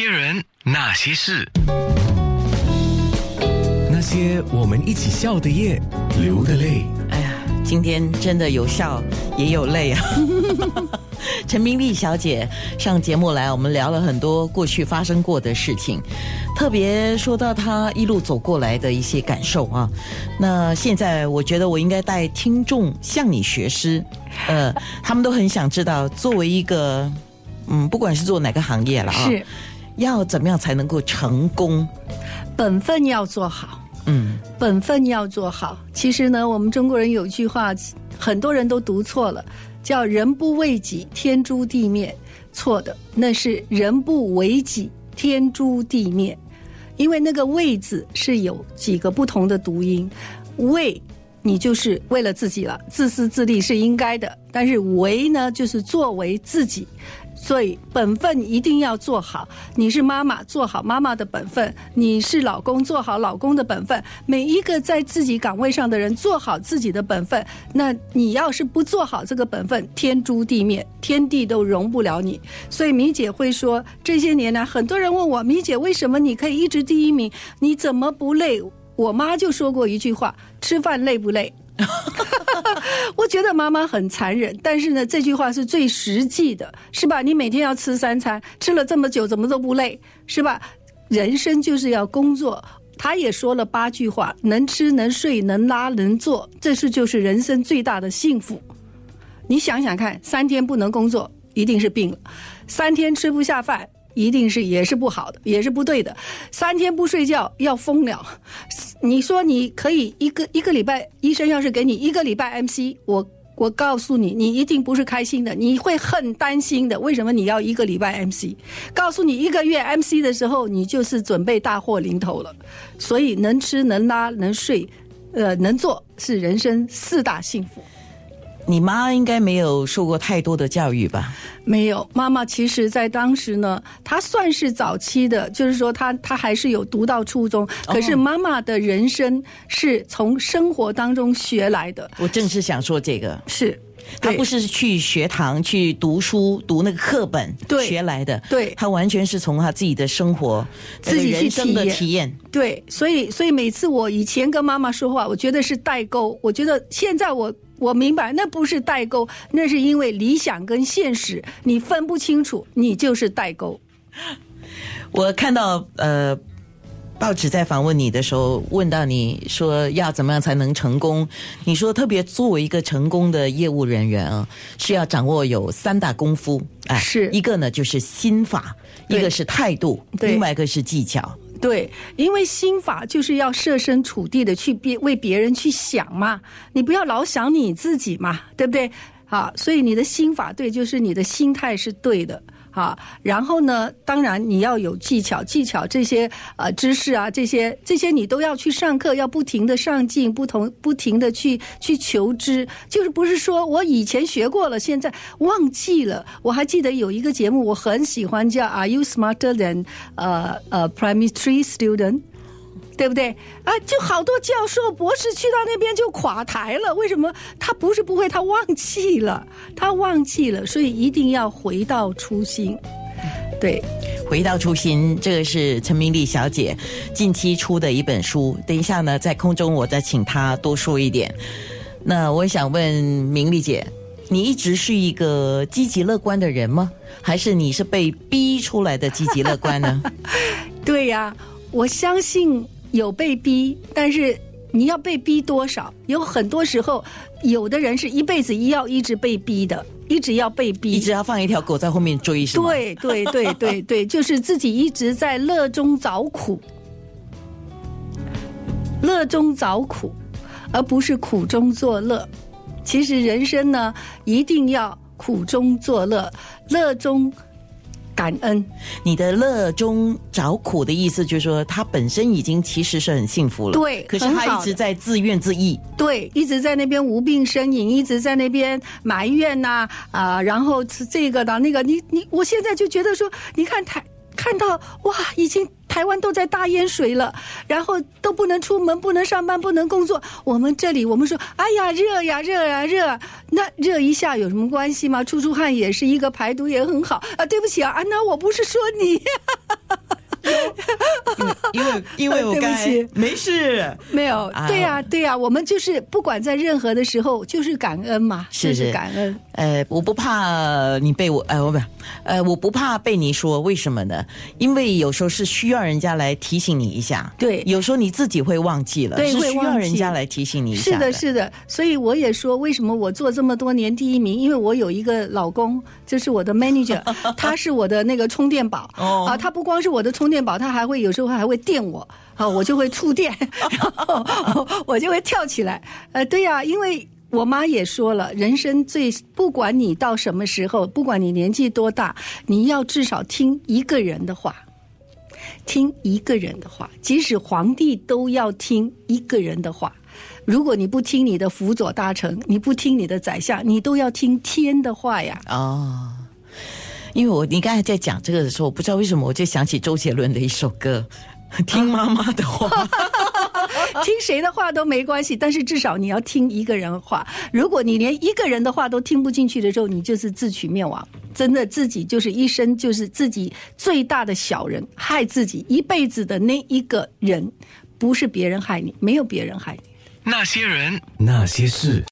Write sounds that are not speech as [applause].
些人，那些事，那些我们一起笑的夜，流的泪。哎呀，今天真的有笑也有泪啊！[laughs] 陈明丽小姐上节目来，我们聊了很多过去发生过的事情，特别说到她一路走过来的一些感受啊。那现在我觉得我应该带听众向你学诗，呃，他们都很想知道，作为一个嗯，不管是做哪个行业了啊，是要怎么样才能够成功？本分要做好，嗯，本分要做好。其实呢，我们中国人有句话，很多人都读错了，叫“人不为己，天诛地灭”。错的，那是“人不为己，天诛地灭”。因为那个“为”字是有几个不同的读音，“为”你就是为了自己了，自私自利是应该的；但是“为”呢，就是作为自己。所以本分一定要做好。你是妈妈，做好妈妈的本分；你是老公，做好老公的本分。每一个在自己岗位上的人，做好自己的本分。那你要是不做好这个本分，天诛地灭，天地都容不了你。所以米姐会说，这些年来，很多人问我，米姐为什么你可以一直第一名？你怎么不累？我妈就说过一句话：吃饭累不累？[laughs] [laughs] 我觉得妈妈很残忍，但是呢，这句话是最实际的，是吧？你每天要吃三餐，吃了这么久，怎么都不累，是吧？人生就是要工作。他也说了八句话：能吃能睡能拉能坐，这是就是人生最大的幸福。你想想看，三天不能工作，一定是病了；三天吃不下饭。一定是也是不好的，也是不对的。三天不睡觉要疯了。你说你可以一个一个礼拜，医生要是给你一个礼拜 MC，我我告诉你，你一定不是开心的，你会很担心的。为什么你要一个礼拜 MC？告诉你一个月 MC 的时候，你就是准备大祸临头了。所以能吃能拉能睡，呃，能做是人生四大幸福。你妈应该没有受过太多的教育吧？没有，妈妈其实，在当时呢，她算是早期的，就是说，她她还是有读到初中。可是妈妈的人生是从生活当中学来的。我正是想说这个，是她不是去学堂去读书读那个课本学来的，对，她完全是从她自己的生活自己人生的体验。对，所以所以每次我以前跟妈妈说话，我觉得是代沟。我觉得现在我。我明白，那不是代沟，那是因为理想跟现实你分不清楚，你就是代沟。我看到呃，报纸在访问你的时候，问到你说要怎么样才能成功？你说特别作为一个成功的业务人员啊，是要掌握有三大功夫，哎，是一个呢就是心法，一个是态度，另外一个是技巧。对，因为心法就是要设身处地的去别为别人去想嘛，你不要老想你自己嘛，对不对？啊，所以你的心法对，就是你的心态是对的。啊，然后呢？当然你要有技巧，技巧这些呃知识啊，这些这些你都要去上课，要不停的上进，不同不停的去去求知，就是不是说我以前学过了，现在忘记了。我还记得有一个节目，我很喜欢叫 Are you smarter than 呃呃 primary student？对不对啊？就好多教授、博士去到那边就垮台了。为什么？他不是不会，他忘记了，他忘记了。所以一定要回到初心。对，回到初心，这个是陈明丽小姐近期出的一本书。等一下呢，在空中我再请她多说一点。那我想问明丽姐，你一直是一个积极乐观的人吗？还是你是被逼出来的积极乐观呢？[laughs] 对呀，我相信。有被逼，但是你要被逼多少？有很多时候，有的人是一辈子要一直被逼的，一直要被逼，一直要放一条狗在后面追，是吗？对对对对对，就是自己一直在乐中找苦，乐中找苦，而不是苦中作乐。其实人生呢，一定要苦中作乐，乐中。感恩，你的乐中找苦的意思，就是说他本身已经其实是很幸福了，对，可是他一直在自怨自艾，对，一直在那边无病呻吟，一直在那边埋怨呐啊，然后这个的那个，你你，我现在就觉得说，你看台看到哇，已经。台湾都在大淹水了，然后都不能出门，不能上班，不能工作。我们这里，我们说，哎呀，热呀，热呀，热，那热一下有什么关系吗？出出汗也是一个排毒，也很好啊。对不起啊，安娜，我不是说你。为因为 [laughs] 我刚才起没事，没有啊，对呀、对呀、我们就是不管在任何的时候，就是感恩嘛，是就是是感恩。呃，我不怕你被我，呃，我不，呃，我不怕被你说，为什么呢？因为有时候是需要人家来提醒你一下，对。有时候你自己会忘记了，是需要人家来提醒你一下是的，是的，所以我也说，为什么我做这么多年第一名？因为我有一个老公，就是我的 manager，[laughs] 他是我的那个充电宝、哦。啊，他不光是我的充电宝，他还会有时候还会电我啊，我就会触电，[laughs] 然后我就会跳起来。呃，对呀、因为。我妈也说了，人生最不管你到什么时候，不管你年纪多大，你要至少听一个人的话。听一个人的话，即使皇帝都要听一个人的话。如果你不听你的辅佐大臣，你不听你的宰相，你都要听天的话呀。哦。因为我你刚才在讲这个的时候，我不知道为什么我就想起周杰伦的一首歌，《[laughs] 听妈妈的话》。[laughs] 听谁的话都没关系，但是至少你要听一个人的话。如果你连一个人的话都听不进去的时候，你就是自取灭亡。真的，自己就是一生就是自己最大的小人，害自己一辈子的那一个人，不是别人害你，没有别人害你。那些人，那些事。